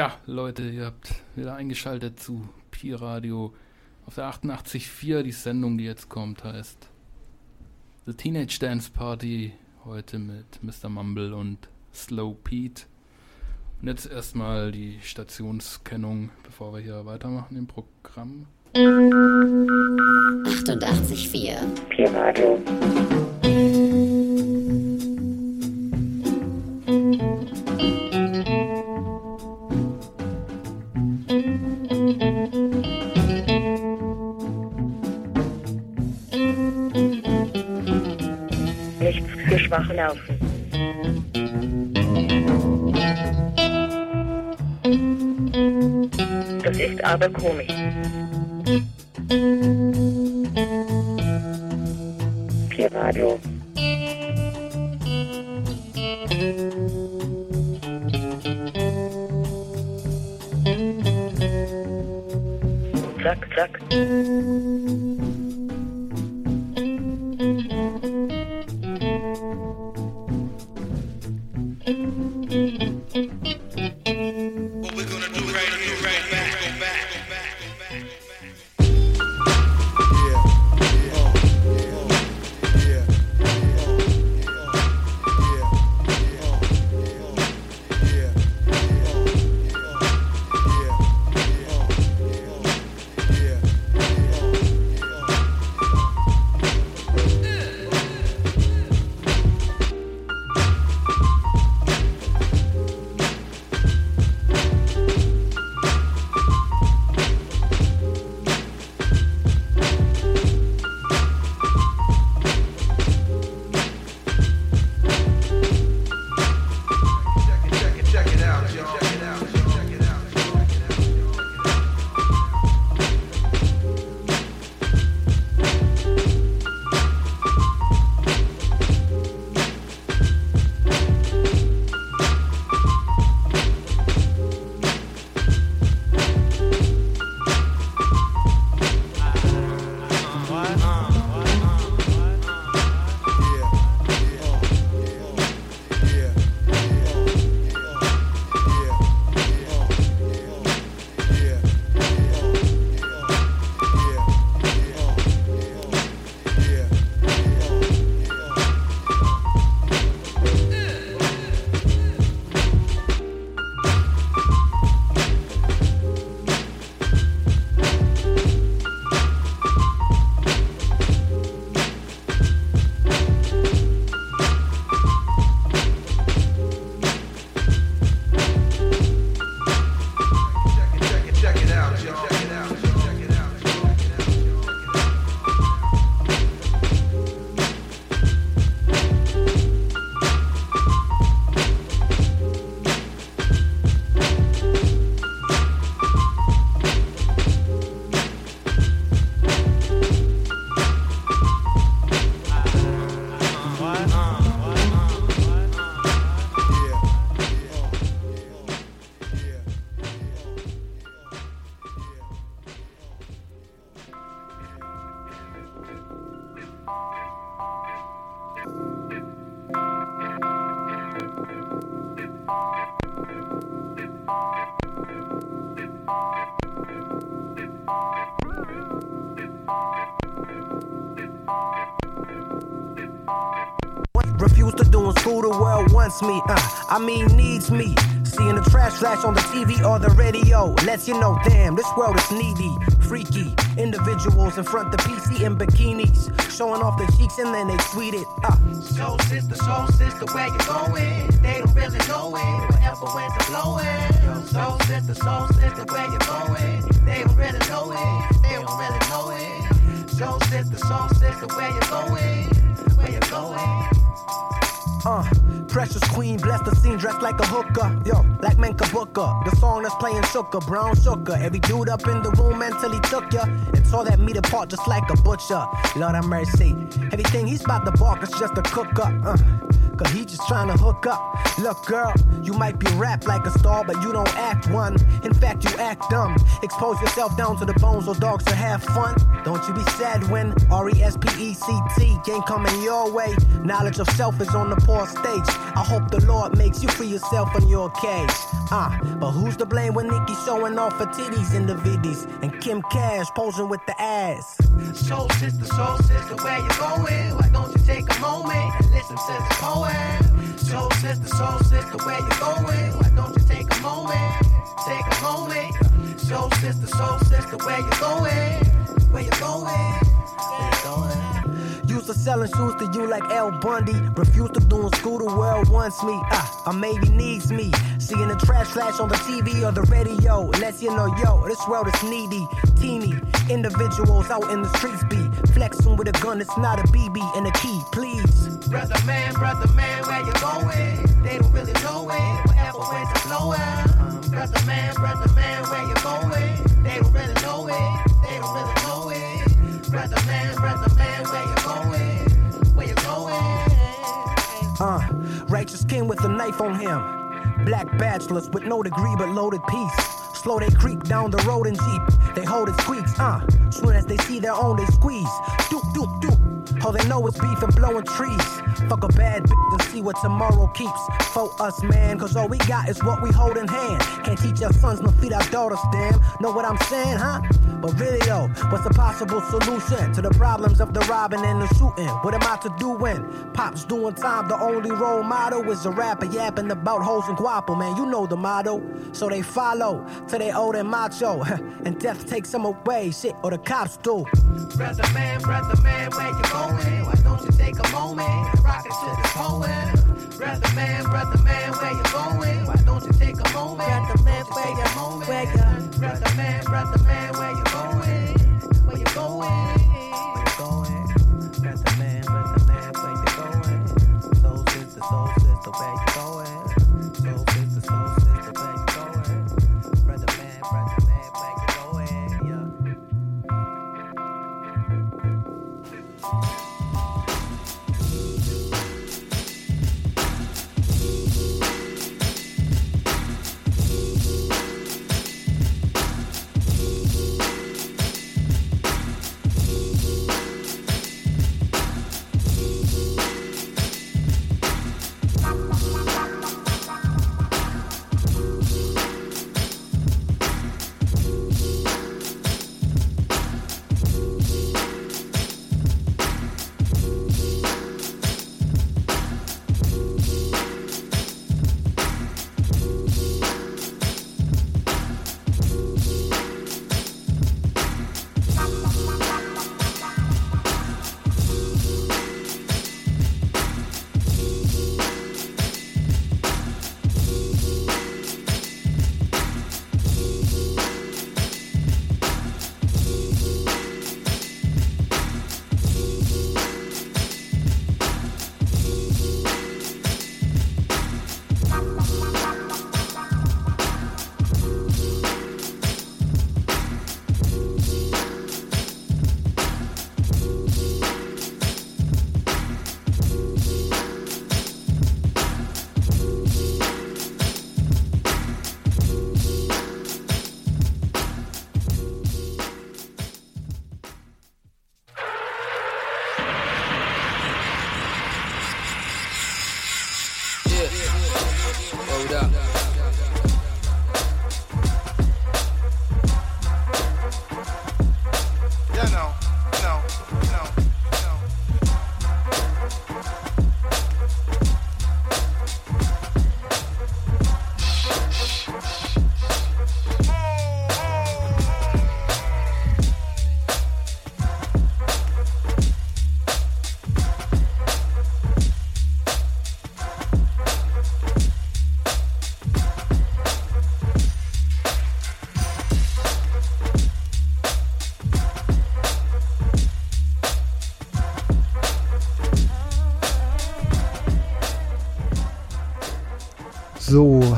Ja, Leute, ihr habt wieder eingeschaltet zu Pi Radio auf der 88.4. Die Sendung, die jetzt kommt, heißt The Teenage Dance Party. Heute mit Mr. Mumble und Slow Pete. Und jetzt erstmal die Stationskennung, bevor wir hier weitermachen im Programm. 88.4 Pi Radio. Laufen. Das ist aber komisch. Peer Radio. Radio you know, damn, this world is needy, freaky. Individuals in front the PC in bikinis, showing off their cheeks and then they tweet it. Uh. Soul sister, soul sister, where you going? They don't really know it. Wherever winds are blowing. Soul sister, soul sister, where you going? They don't really know it. They don't really know it. Soul sister, soul sister, where you going? Where you going? Uh. Precious queen, bless the scene, dressed like a hooker. Yo, like Menka Booker. The song that's playing Sugar, brown sugar. Every dude up in the room mentally took ya. And tore that meat apart just like a butcher. Lord have mercy. Everything he's about to bark is just a cook up. Uh. He just trying to hook up. Look, girl, you might be rap like a star, but you don't act one. In fact, you act dumb. Expose yourself down to the bones so dogs to have fun. Don't you be sad when R E S P E C T ain't coming your way. Knowledge of self is on the poor stage. I hope the Lord makes you free yourself in your cage. Ah, uh, but who's to blame when Nikki showing off her titties in the viddies and Kim Cash posing with the ass? Soul sister, soul sister, where you going? Why don't you take a moment and listen to this poem? Soul sister, soul sister, where you going? Why don't you take a moment? Take a moment. Soul sister, soul sister, where you going? Where you going? Where you going? Used to selling shoes to you like El Bundy. Refused to do in school, the world wants me. Ah, or maybe needs me. Seeing the trash flash on the TV or the radio. Lets you know, yo, this world is needy. Teeny individuals out in the streets be flexing with a gun, it's not a BB and a key, please. Brother man, brother man, where you going? They don't really know it. Whatever winds are blowing. Brother man, brother man, where you going? They don't really know it. They don't really know it. Brother man, brother Uh, righteous king with a knife on him. Black bachelors with no degree but loaded piece. Slow they creep down the road in Jeep. They hold it squeaks, uh. Soon as they see their own, they squeeze. Doop, doop, doop. All they know is beef and blowing trees. Fuck a bad bitch and see what tomorrow keeps. For us, man, cause all we got is what we hold in hand. Can't teach our sons nor feed our daughters, damn. Know what I'm saying, huh? But though, what's the possible solution to the problems of the robbing and the shooting? What am I to do when Pop's doing time? The only role model is a rapper yapping about hoes and guapo, man. You know the motto. So they follow till they old and macho. and death takes them away, shit, or the cops do. Brother man, brother man, where you going? Why don't you take a moment rock it to this poem? Brother man, brother man, where you going? Why don't you take a moment? Brother man, where you going? Brother man, brother man, where you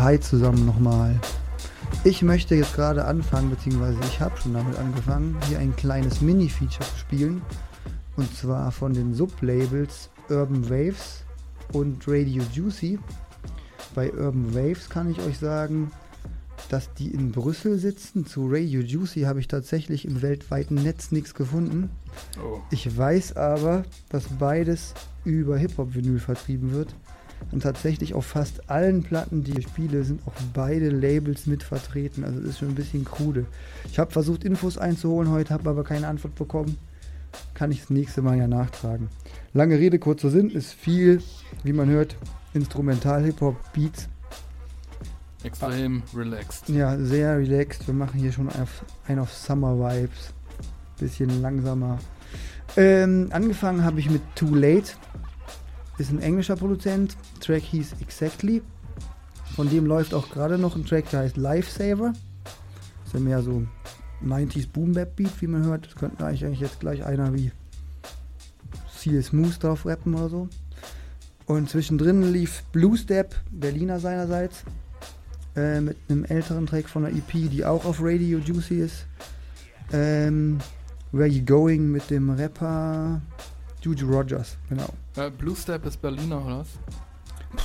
hi zusammen nochmal. Ich möchte jetzt gerade anfangen, beziehungsweise ich habe schon damit angefangen, hier ein kleines Mini-Feature zu spielen. Und zwar von den Sublabels Urban Waves und Radio Juicy. Bei Urban Waves kann ich euch sagen, dass die in Brüssel sitzen. Zu Radio Juicy habe ich tatsächlich im weltweiten Netz nichts gefunden. Oh. Ich weiß aber, dass beides über Hip-Hop-Vinyl vertrieben wird. Und tatsächlich auf fast allen Platten, die ich spiele, sind auch beide Labels mit vertreten. Also das ist schon ein bisschen krude. Ich habe versucht, Infos einzuholen heute, habe aber keine Antwort bekommen. Kann ich das nächste Mal ja nachtragen. Lange Rede, kurzer Sinn, ist viel, wie man hört, Instrumental-Hip-Hop-Beats. Extrem relaxed. Ja, sehr relaxed. Wir machen hier schon ein auf Summer Vibes. Bisschen langsamer. Ähm, angefangen habe ich mit Too Late. Ist ein englischer Produzent. Track hieß Exactly. Von dem läuft auch gerade noch ein Track, der heißt Lifesaver. Ist ja mehr so 90s Boom Bap Beat, wie man hört. Das könnte eigentlich jetzt gleich einer wie Seal Smooth drauf rappen oder so. Und zwischendrin lief Blue Step, Berliner seinerseits, äh, mit einem älteren Track von der EP, die auch auf Radio Juicy ist. Ähm, Where You Going mit dem Rapper Juju Rogers, genau. Äh, Blue Step ist Berliner, oder was?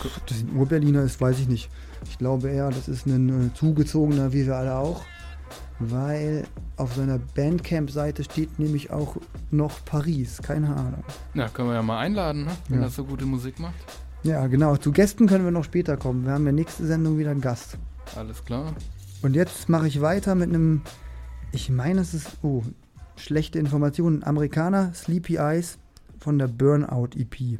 Ob das ein Urberliner ist, weiß ich nicht. Ich glaube eher, das ist ein äh, zugezogener, wie wir alle auch. Weil auf seiner Bandcamp-Seite steht nämlich auch noch Paris, keine Ahnung. Ja, können wir ja mal einladen, ne? wenn Ja. er so gute Musik macht. Ja, genau. Zu Gästen können wir noch später kommen. Wir haben ja nächste Sendung wieder einen Gast. Alles klar. Und jetzt mache ich weiter mit einem, ich meine, es ist, oh, schlechte Informationen. Amerikaner, Sleepy Eyes von der Burnout EP.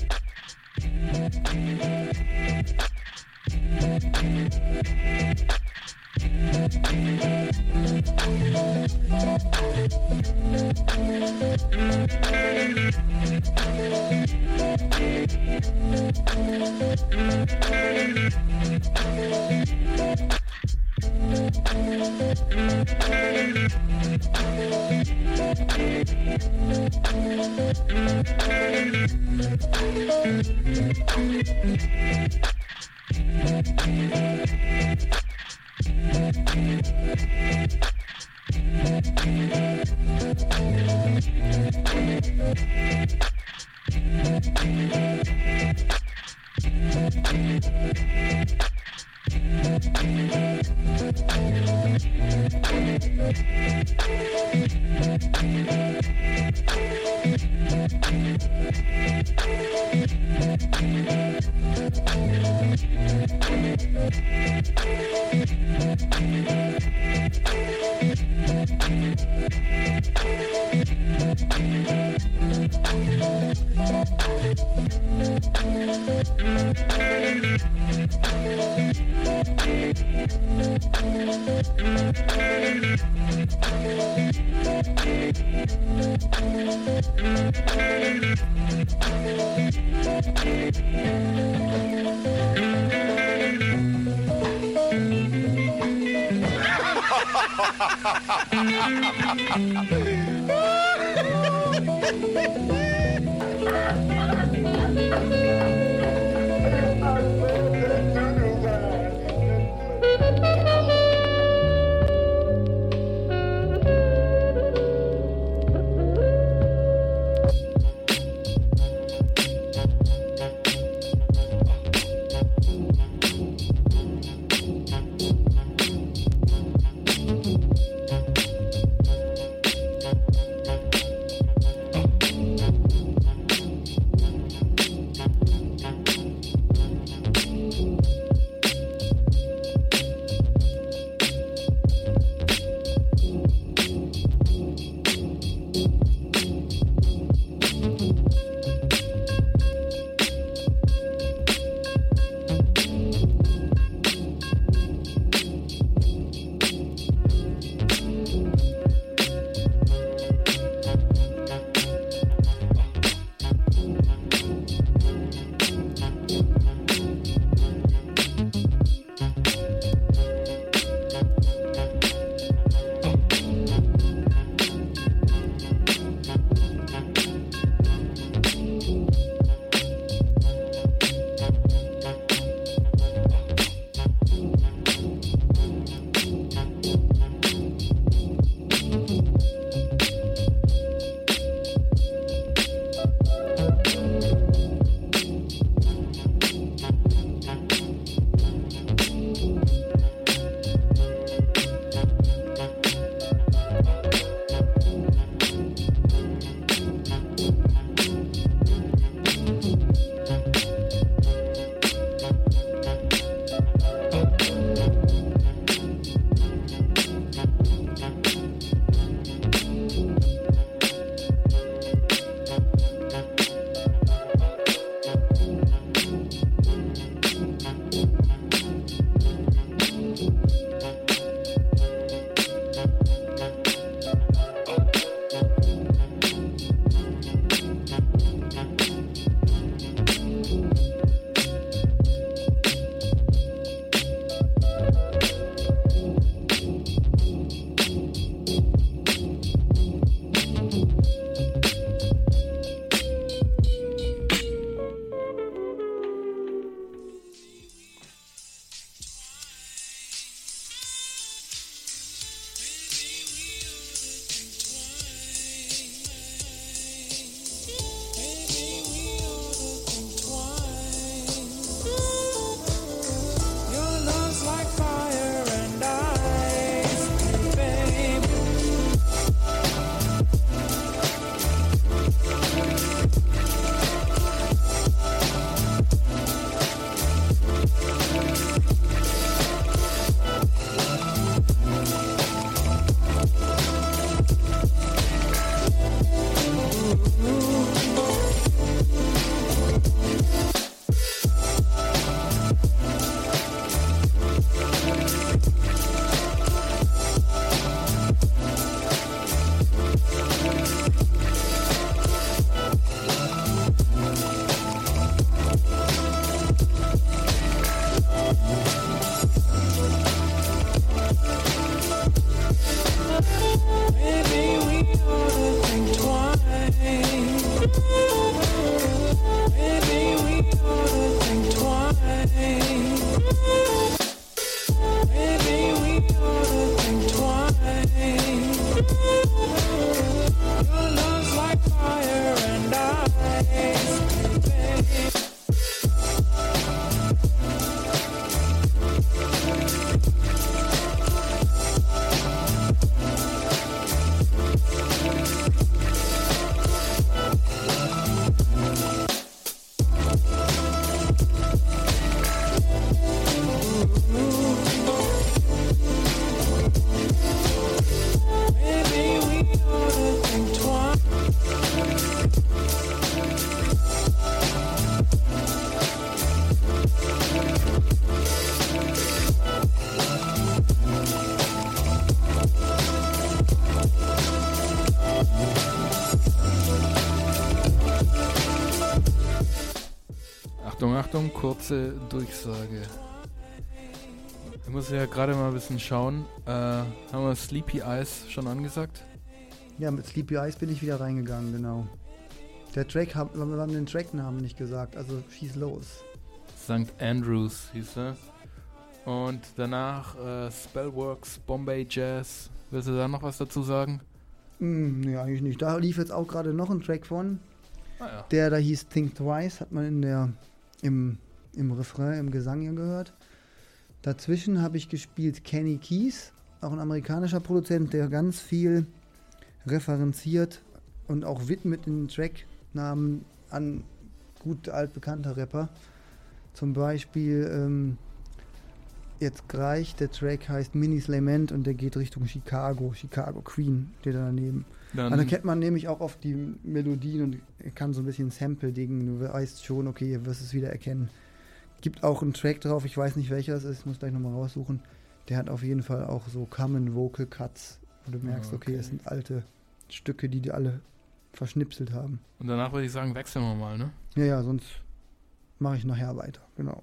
Thank kurze Durchsage. Ich muss ja gerade mal ein bisschen schauen. Äh, haben wir Sleepy Eyes schon angesagt? Ja, mit Sleepy Eyes bin ich wieder reingegangen, genau. Der Track, hab, wir haben den Tracknamen nicht gesagt, also schieß los. St. Andrews hieß er. Und danach äh, Spellworks, Bombay Jazz. Willst du da noch was dazu sagen? Hm, nee, eigentlich nicht. Da lief jetzt auch gerade noch ein Track von. Ah ja. Der da hieß Think Twice, hat man in der, im, im Refrain, im Gesang ja gehört. Dazwischen habe ich gespielt Kenny Keys, auch ein amerikanischer Produzent, der ganz viel referenziert und auch widmet in Tracknamen an gut altbekannte Rapper. Zum Beispiel ähm, jetzt gleich, der Track heißt Minis Lament und der geht Richtung Chicago, Chicago Queen steht da daneben. Dann, Und da kennt man nämlich auch oft die Melodien und kann so ein bisschen Sample-Dingen. Du weißt schon, okay, ihr wirst es wieder erkennen. Gibt auch einen Track drauf, ich weiß nicht welcher es ist, muss gleich nochmal raussuchen. Der hat auf jeden Fall auch so Common Vocal Cuts, wo du merkst, okay, Okay. es sind alte Stücke, die die alle verschnipselt haben. und danach würde ich sagen, wechseln wir mal, ne? Ja, ja, sonst mache ich nachher weiter, genau.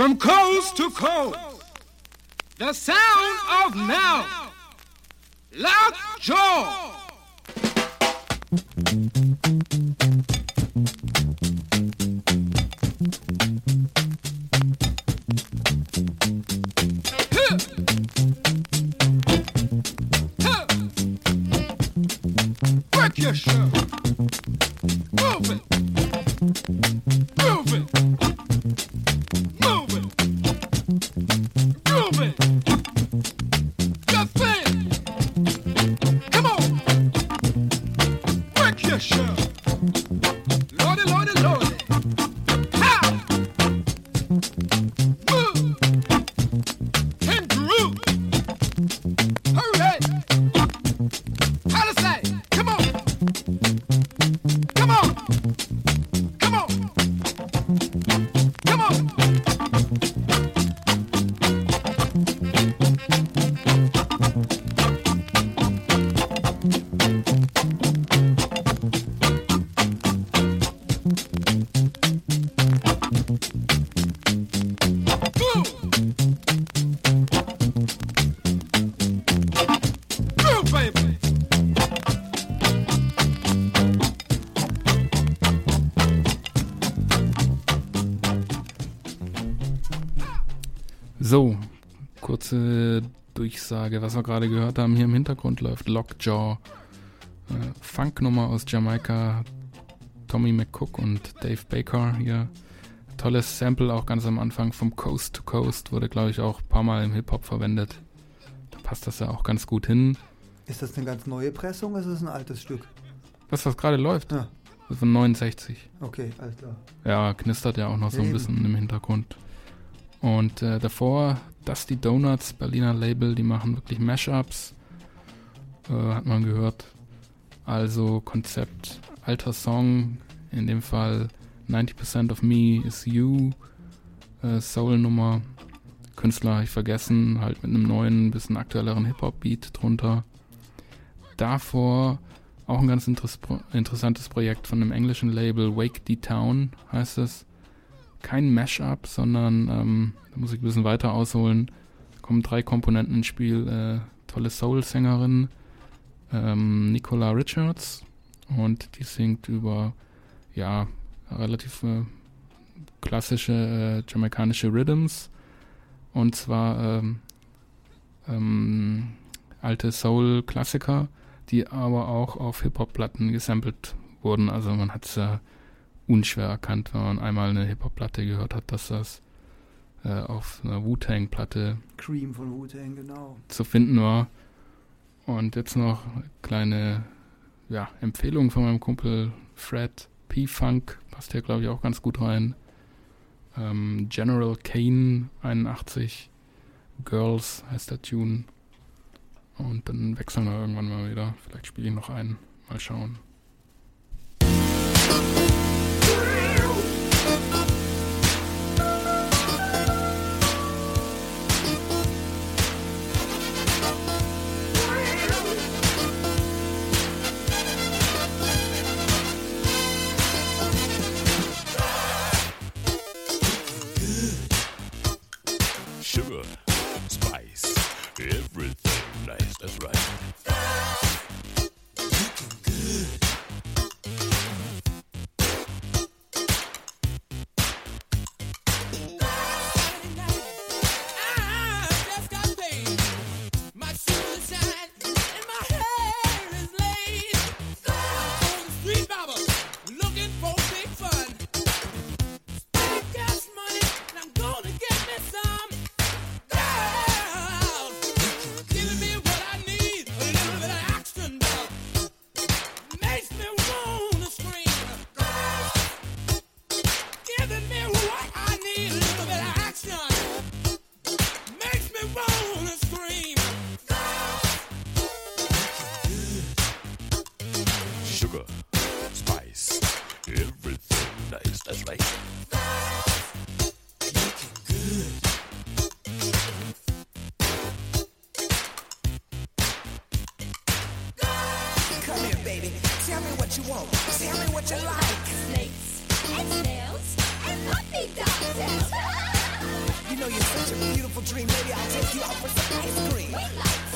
From coast to coast, the sound of now. Was wir gerade gehört haben. Hier im Hintergrund läuft Lockjaw. Äh, Funknummer aus Jamaika. Tommy McCook und Dave Baker hier. Tolles Sample auch ganz am Anfang vom Coast to Coast. Wurde, glaube ich, auch ein paar Mal im Hip-Hop verwendet. Da passt das ja auch ganz gut hin. Ist das eine ganz neue Pressung oder ist das ein altes Stück? Das, was gerade läuft, Ja. ist von 69. Okay, alles klar. Ja, knistert ja auch noch so ein bisschen im Hintergrund. Und äh, davor Dusty Donuts, Berliner Label, die machen wirklich Mashups. Äh, hat man gehört. Also Konzept, alter Song, in dem Fall 90% of Me is You, äh, Soul-Nummer. Künstler habe ich vergessen, halt mit einem neuen, bisschen aktuelleren Hip-Hop-Beat drunter. Davor auch ein ganz interess interessantes Projekt von einem englischen Label, Wake the Town heißt es. Kein Mashup, sondern ähm, da muss ich ein bisschen weiter ausholen. Da kommen drei Komponenten ins Spiel. Äh, tolle Soul-Sängerin, ähm, Nicola Richards und die singt über ja relativ äh, klassische äh, jamaikanische Rhythms und zwar ähm, ähm, alte Soul-Klassiker, die aber auch auf Hip-Hop-Platten gesampelt wurden. Also man hat ja unschwer erkannt, wenn man einmal eine Hip-Hop-Platte gehört hat, dass das äh, auf einer Wu-Tang-Platte Cream von Wu-Tang, genau. zu finden war. Und jetzt noch eine kleine ja, Empfehlung von meinem Kumpel Fred P-Funk, passt hier glaube ich auch ganz gut rein. Ähm, General Kane 81, Girls heißt der Tune. Und dann wechseln wir irgendwann mal wieder. Vielleicht spiele ich noch einen. Mal schauen. Sugar, spice, everything nice. That's right. What you like. Snakes and snails and puppy dogs. You know you're such a beautiful dream. Maybe I'll take you out for some ice cream.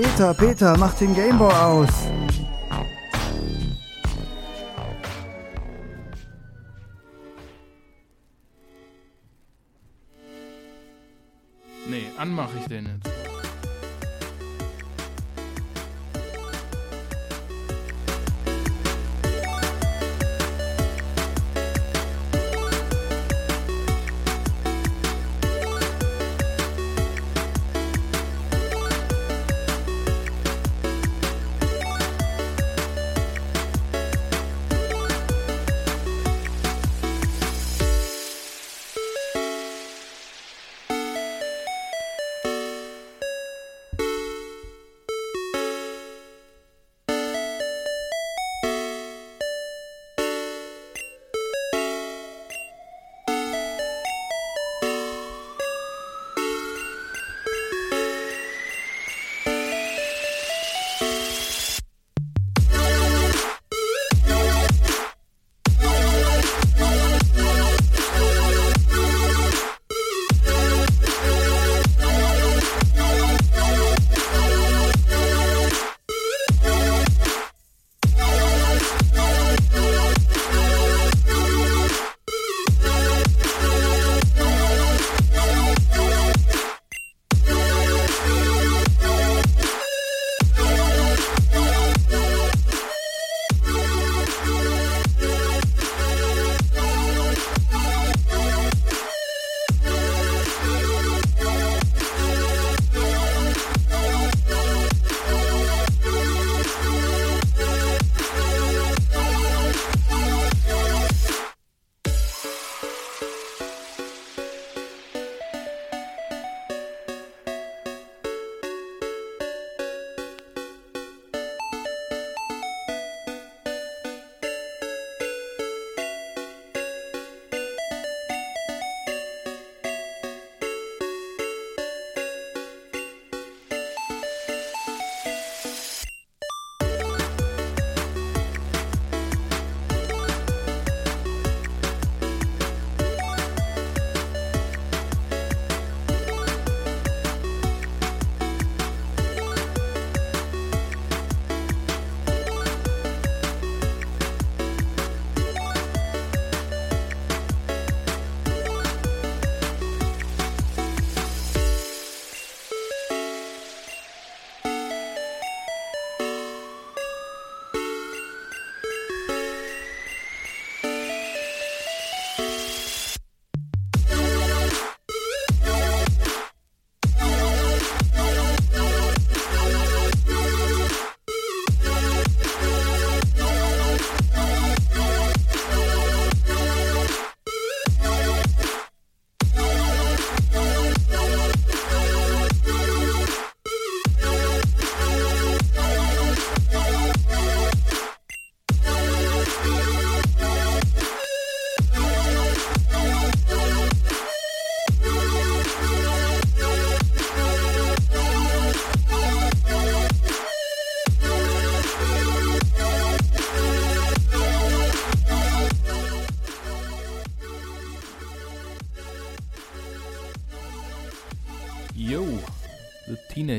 Peter, Peter, mach den Gameboy aus. Nee, anmache ich den jetzt.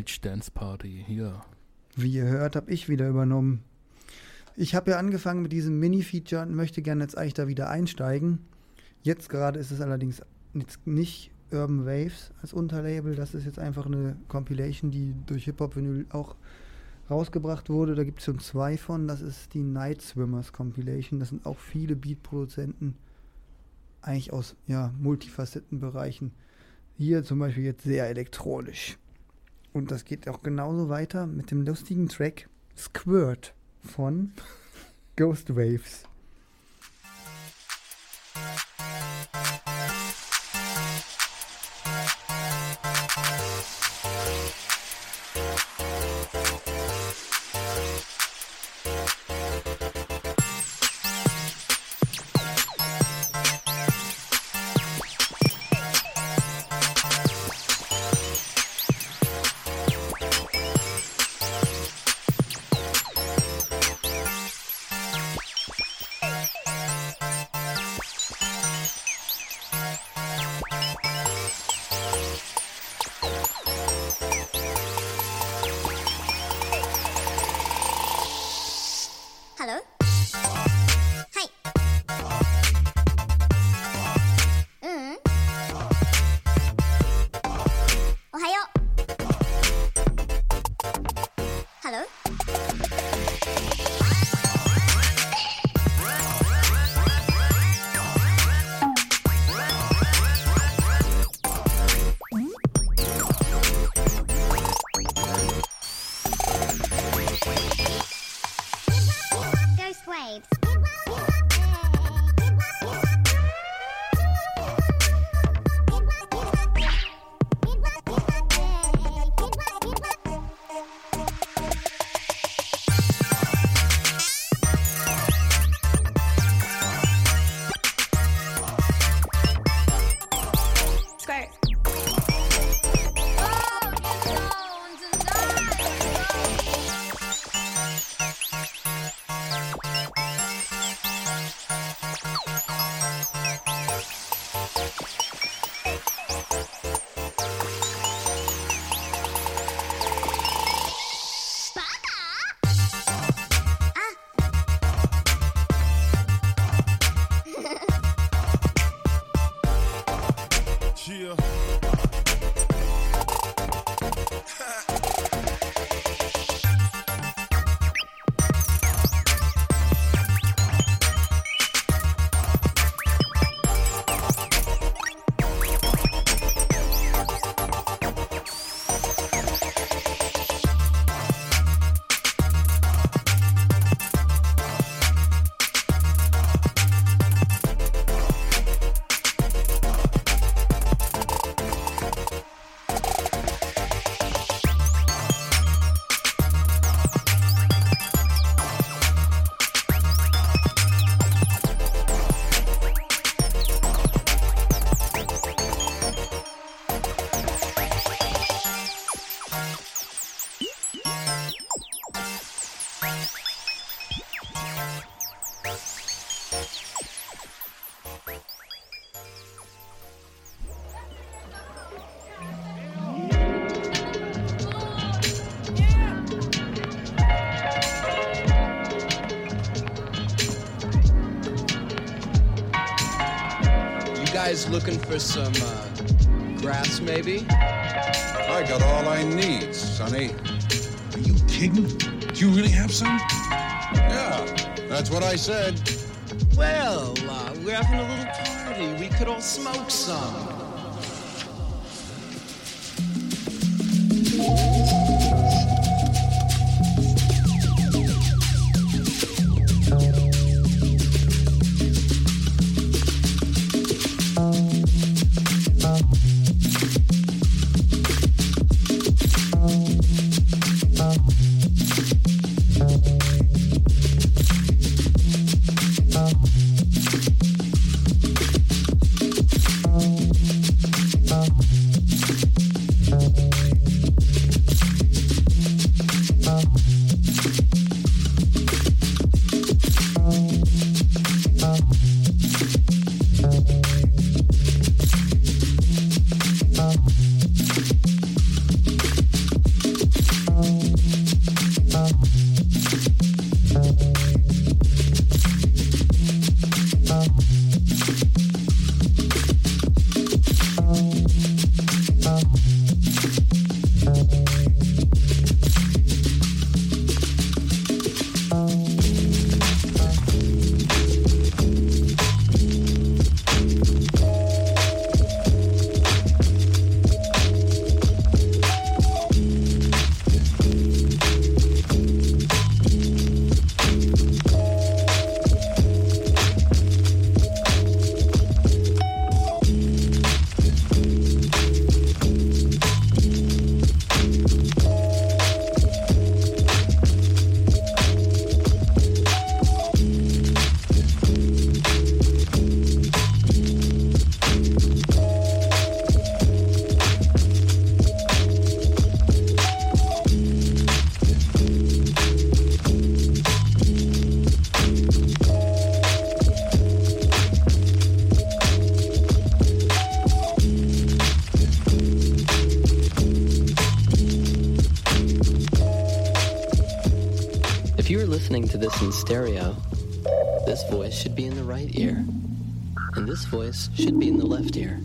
Teenage Dance Party, hier. Wie ihr hört, habe ich wieder übernommen. Ich habe ja angefangen mit diesem Mini-Feature und möchte gerne jetzt eigentlich da wieder einsteigen. Jetzt gerade ist es allerdings nicht Urban Waves als Unterlabel. Das ist jetzt einfach eine Compilation, die durch Hip-Hop-Vinyl auch rausgebracht wurde. Da gibt es schon zwei von. Das ist die Night Swimmers Compilation. Das sind auch viele Beat-Produzenten, eigentlich aus ja, Multifacettenbereichen. Hier zum Beispiel jetzt sehr elektronisch. Und das geht auch genauso weiter mit dem lustigen Track Squirt von Ghost Waves. Some uh, grass, maybe? I got all I need, Sonny. Are you kidding? Do you really have some? Yeah, that's what I said. Well, uh, we're having a little party. We could all smoke some. Listening to this in stereo, this voice should be in the right ear, and this voice should be in the left ear.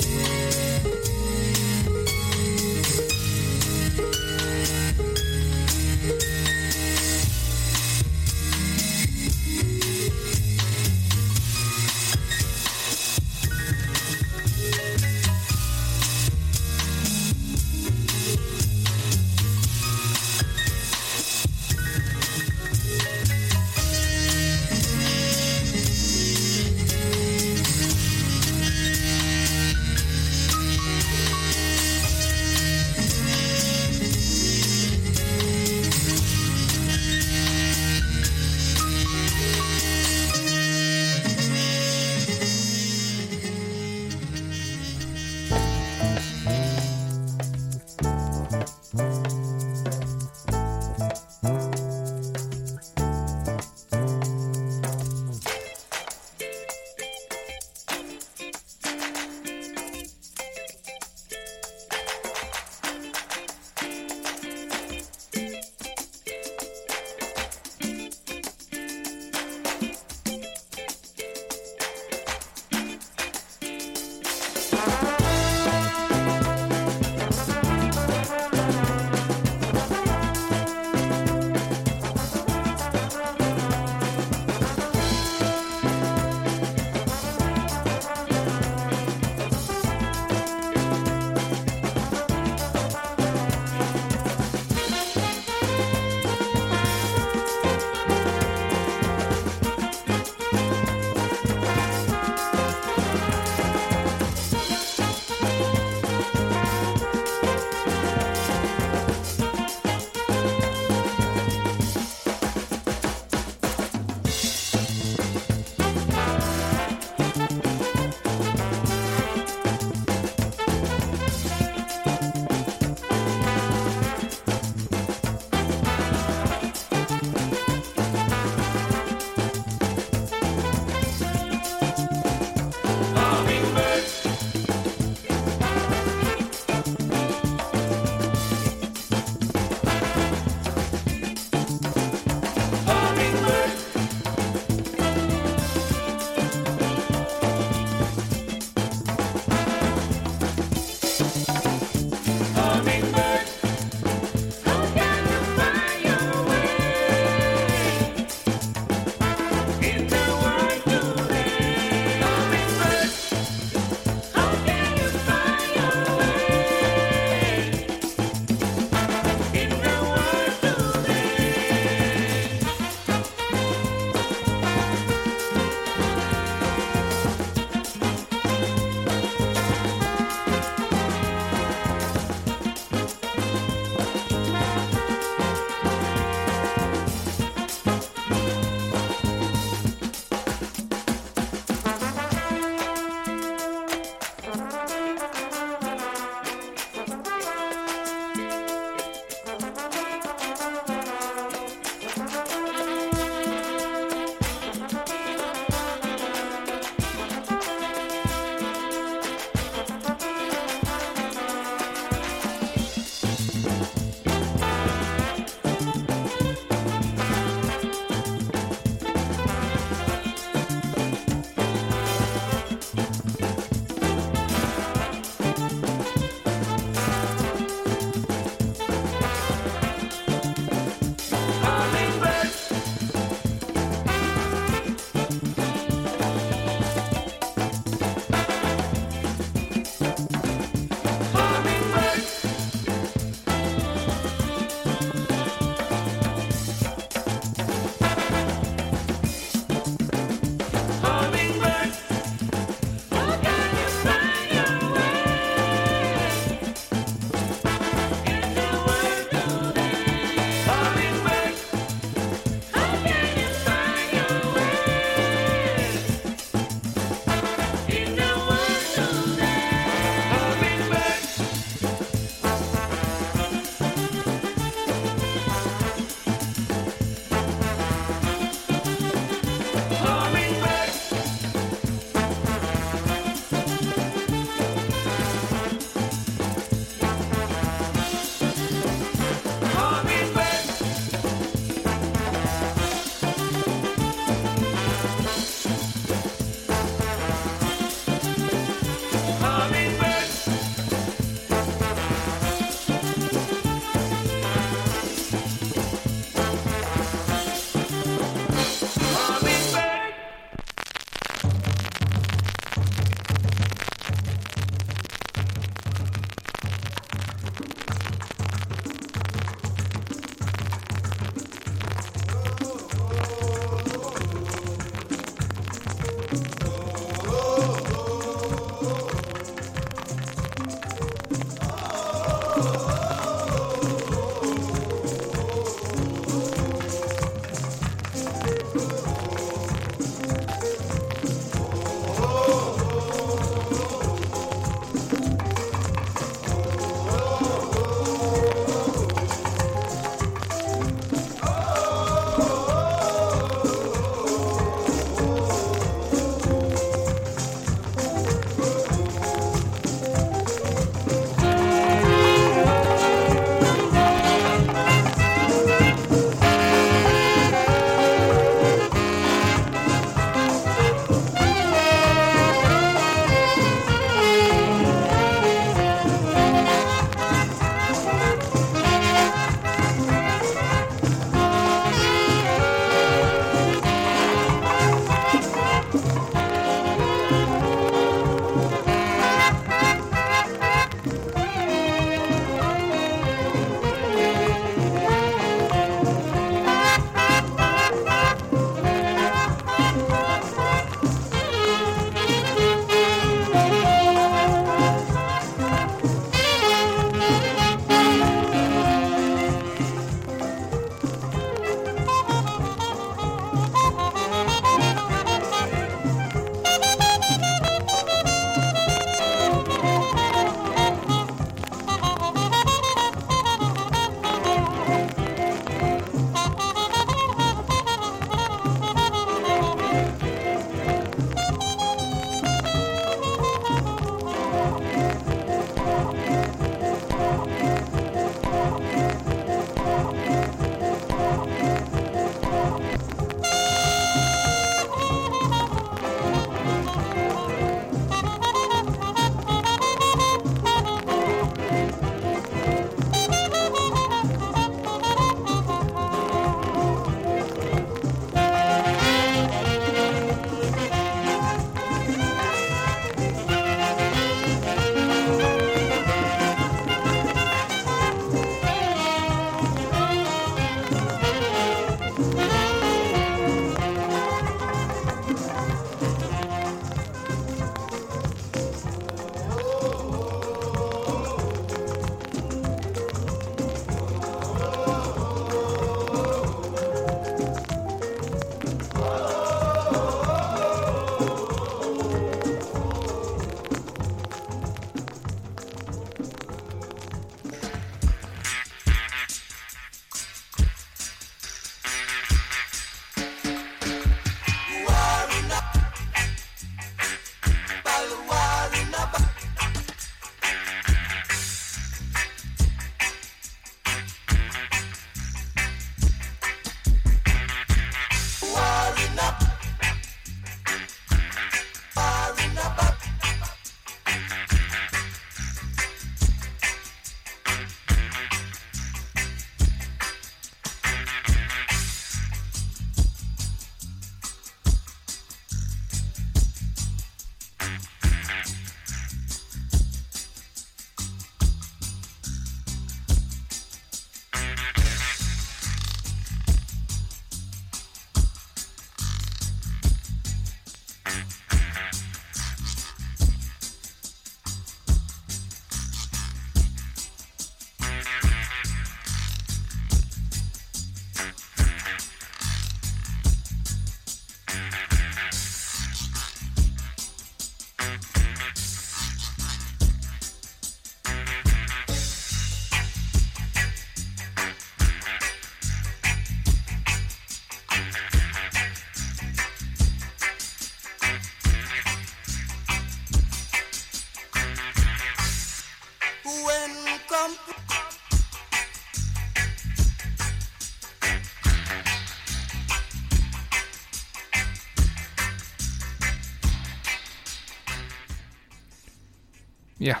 Ja,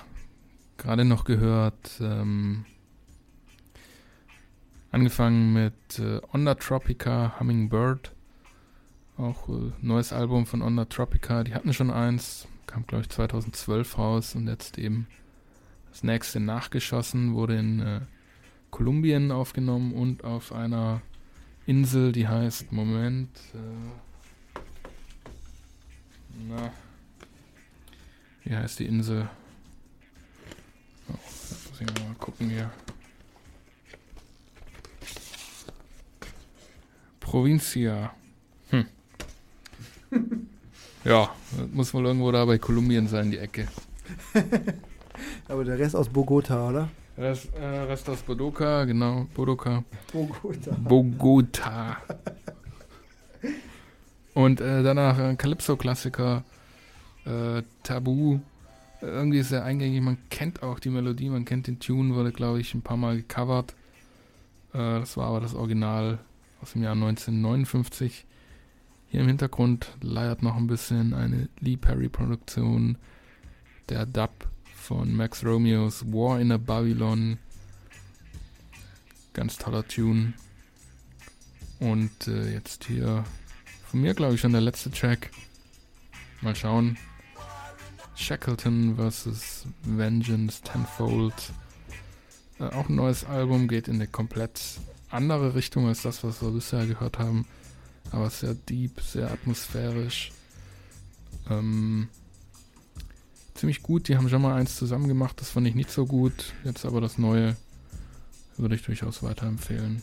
gerade noch gehört. Ähm, angefangen mit äh, Onda Tropica, Hummingbird. Auch äh, neues Album von Onda Tropica. Die hatten schon eins, kam glaube ich 2012 raus und jetzt eben das nächste nachgeschossen, wurde in äh, Kolumbien aufgenommen und auf einer Insel, die heißt, Moment, äh, na, wie heißt die Insel? Ich mal gucken hier. Provincia. Hm. ja, das muss wohl irgendwo da bei Kolumbien sein, die Ecke. Aber der Rest aus Bogota, oder? Rest, äh, Rest aus Bodoka, genau, Bodoka. Bogota. Bogota. Und äh, danach ein Calypso-Klassiker, äh, Tabu. Irgendwie er eingängig, man kennt auch die Melodie, man kennt den Tune, wurde, glaube ich, ein paar Mal gecovert. Äh, das war aber das Original aus dem Jahr 1959. Hier im Hintergrund leiert noch ein bisschen eine Lee Perry-Produktion. Der Dub von Max Romeos War in a Babylon. Ganz toller Tune. Und äh, jetzt hier von mir, glaube ich, schon der letzte Track. Mal schauen. Shackleton vs. Vengeance Tenfold. Äh, auch ein neues Album, geht in eine komplett andere Richtung als das, was wir bisher gehört haben. Aber sehr deep, sehr atmosphärisch. Ähm, ziemlich gut. Die haben schon mal eins zusammen gemacht, das fand ich nicht so gut. Jetzt aber das neue würde ich durchaus weiterempfehlen.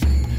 Nothing,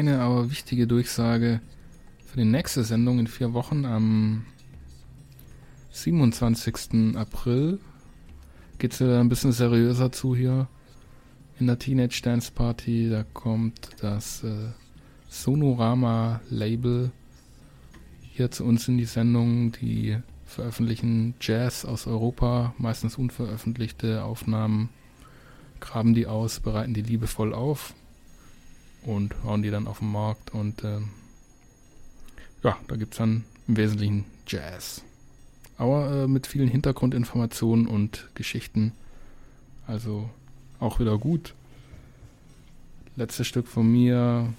kleine, aber wichtige Durchsage für die nächste Sendung in vier Wochen am 27. April. Geht es wieder ein bisschen seriöser zu hier in der Teenage Dance Party. Da kommt das äh, Sonorama Label hier zu uns in die Sendung. Die veröffentlichen Jazz aus Europa, meistens unveröffentlichte Aufnahmen, graben die aus, bereiten die liebevoll auf und hauen die dann auf den Markt und ähm, ja, da gibt es dann im Wesentlichen Jazz. Aber äh, mit vielen Hintergrundinformationen und Geschichten. Also auch wieder gut. Letztes Stück von mir.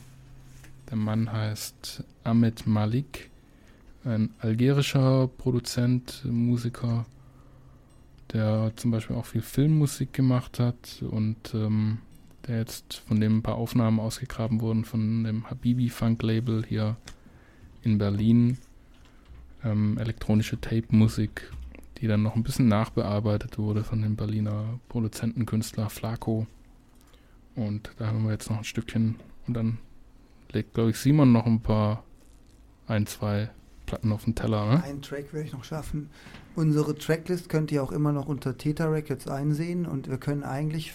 Der Mann heißt Ahmed Malik. Ein algerischer Produzent, Musiker, der zum Beispiel auch viel Filmmusik gemacht hat und ähm, der jetzt von dem ein paar Aufnahmen ausgegraben wurden von dem Habibi Funk Label hier in Berlin. Ähm, elektronische Tape-Musik, die dann noch ein bisschen nachbearbeitet wurde von dem Berliner Produzentenkünstler Flaco. Und da haben wir jetzt noch ein Stückchen und dann legt, glaube ich, Simon noch ein paar, ein, zwei Platten auf den Teller. Ne? Einen Track werde ich noch schaffen. Unsere Tracklist könnt ihr auch immer noch unter Theta Records einsehen und wir können eigentlich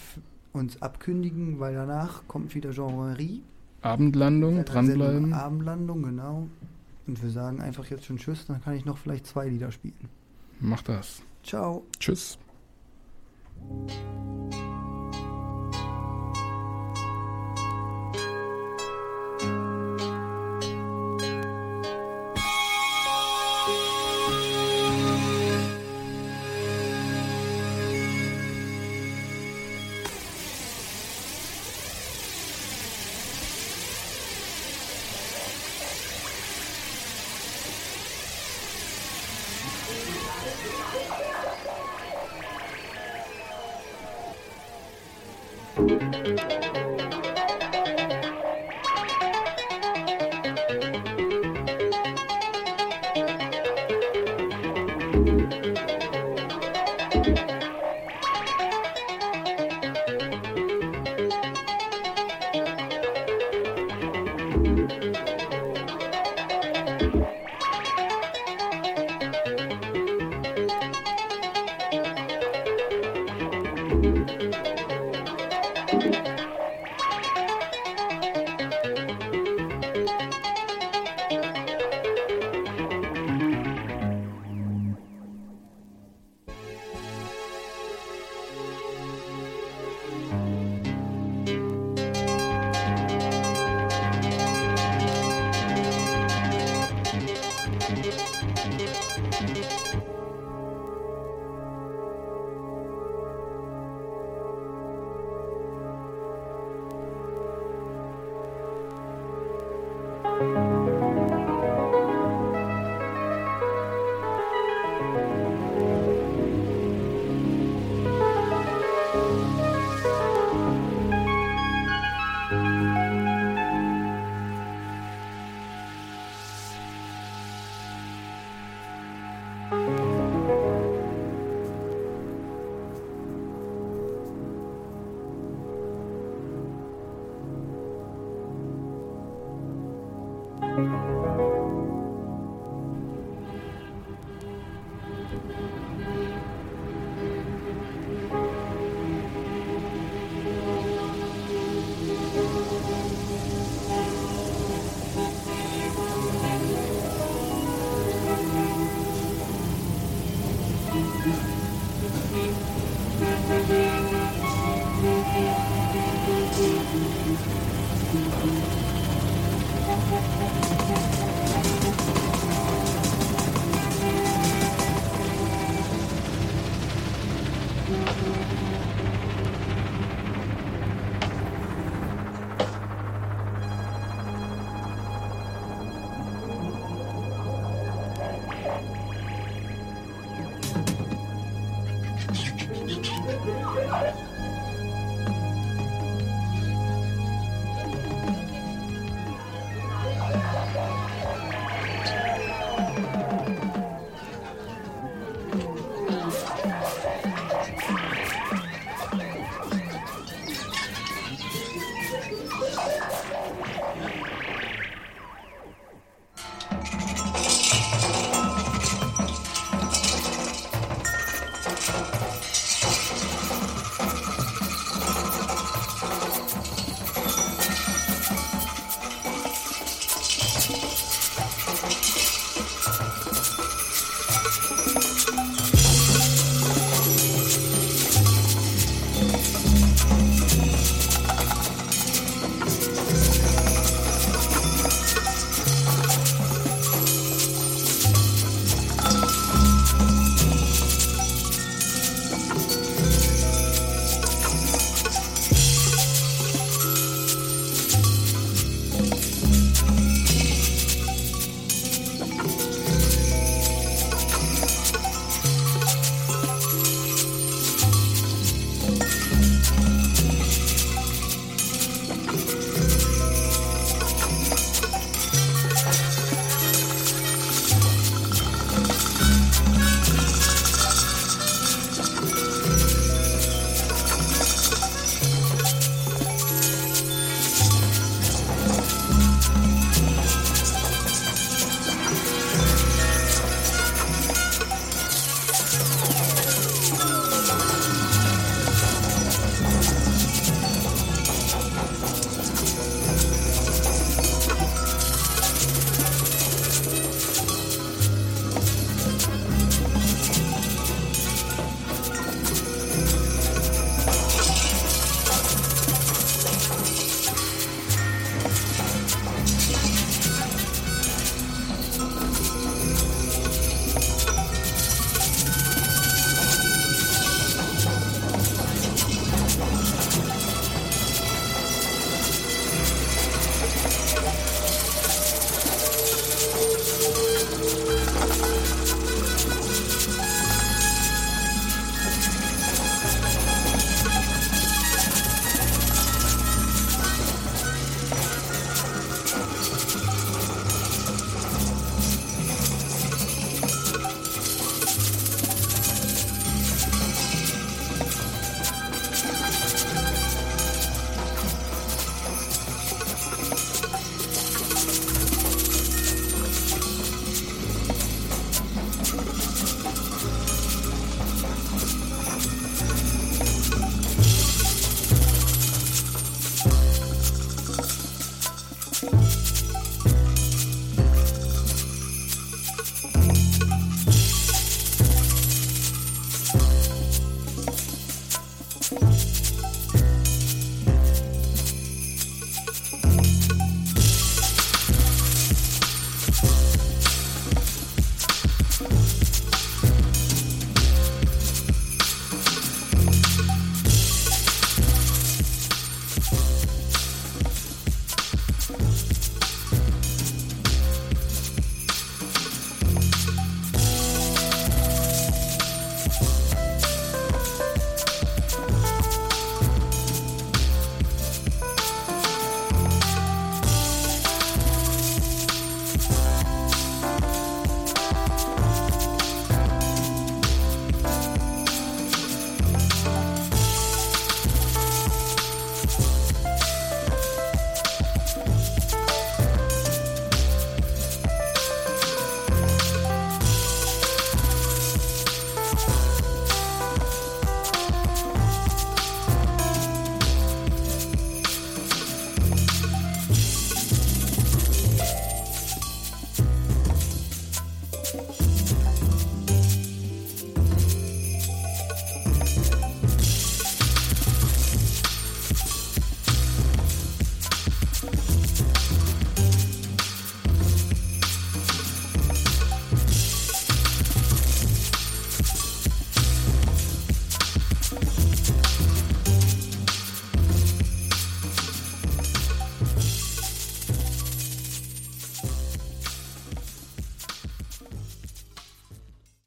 uns abkündigen, weil danach kommt wieder Jean-Marie. Abendlandung, Sendung dranbleiben. Abendlandung, genau. Und wir sagen einfach jetzt schon Tschüss, dann kann ich noch vielleicht zwei Lieder spielen. Mach das. Ciao. Tschüss.